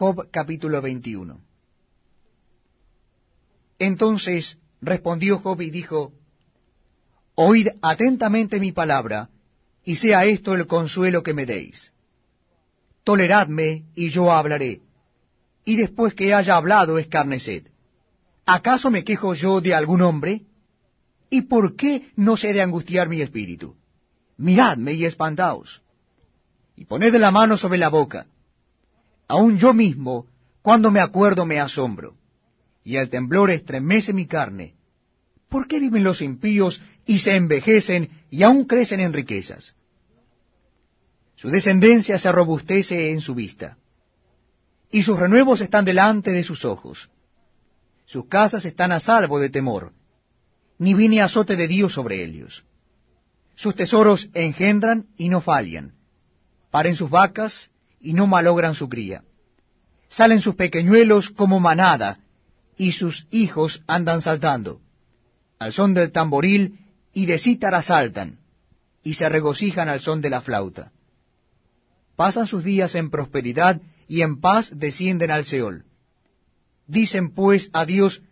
Job capítulo 21. Entonces respondió Job y dijo, Oíd atentamente mi palabra, y sea esto el consuelo que me deis. Toleradme, y yo hablaré, y después que haya hablado escarneced. ¿Acaso me quejo yo de algún hombre? ¿Y por qué no sé de angustiar mi espíritu? Miradme y espantaos, y poned la mano sobre la boca. Aun yo mismo, cuando me acuerdo, me asombro, y el temblor estremece mi carne. ¿Por qué viven los impíos y se envejecen y aún crecen en riquezas? Su descendencia se robustece en su vista, y sus renuevos están delante de sus ojos. Sus casas están a salvo de temor, ni viene azote de Dios sobre ellos. Sus tesoros engendran y no fallan, paren sus vacas y no malogran su cría. Salen sus pequeñuelos como manada, y sus hijos andan saltando al son del tamboril y de cítara saltan, y se regocijan al son de la flauta. Pasan sus días en prosperidad y en paz descienden al Seol. Dicen pues a Dios,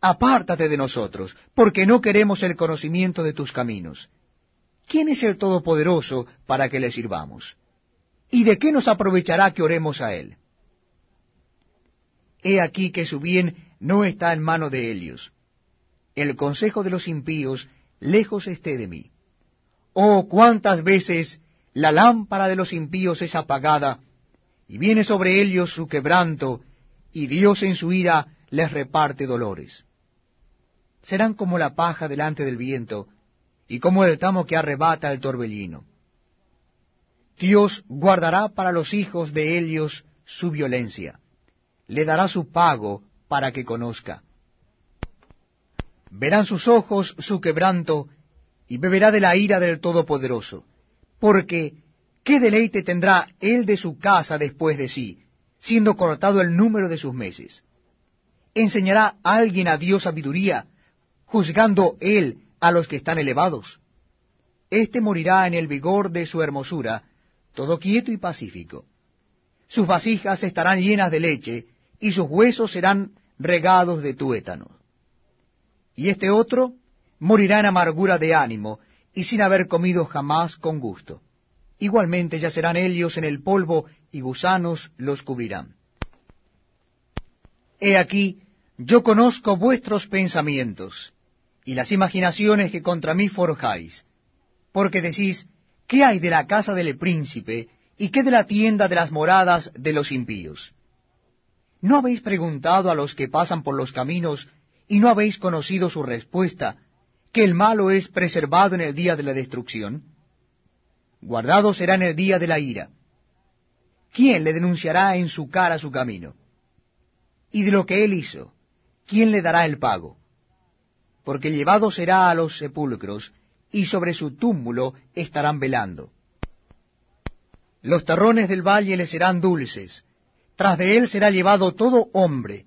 apártate de nosotros, porque no queremos el conocimiento de tus caminos. ¿Quién es el Todopoderoso para que le sirvamos? ¿Y de qué nos aprovechará que oremos a él? He aquí que su bien no está en mano de ellos el consejo de los impíos lejos esté de mí. Oh, cuántas veces la lámpara de los impíos es apagada, y viene sobre ellos su quebranto, y Dios en su ira les reparte dolores. Serán como la paja delante del viento, y como el tamo que arrebata el torbellino. Dios guardará para los hijos de ellos su violencia, le dará su pago para que conozca verán sus ojos su quebranto, y beberá de la ira del Todopoderoso. Porque, ¿qué deleite tendrá él de su casa después de sí, siendo cortado el número de sus meses? ¿Enseñará alguien a Dios sabiduría, juzgando él a los que están elevados? Este morirá en el vigor de su hermosura, todo quieto y pacífico. Sus vasijas estarán llenas de leche, y sus huesos serán regados de tuétano y este otro morirá en amargura de ánimo, y sin haber comido jamás con gusto. Igualmente yacerán ellos en el polvo, y gusanos los cubrirán. He aquí, yo conozco vuestros pensamientos, y las imaginaciones que contra mí forjáis, porque decís, ¿qué hay de la casa del príncipe, y qué de la tienda de las moradas de los impíos? ¿No habéis preguntado a los que pasan por los caminos y no habéis conocido su respuesta, que el malo es preservado en el día de la destrucción? Guardado será en el día de la ira. ¿Quién le denunciará en su cara su camino? Y de lo que él hizo, ¿quién le dará el pago? Porque llevado será a los sepulcros, y sobre su túmulo estarán velando. Los terrones del valle le serán dulces, tras de él será llevado todo hombre,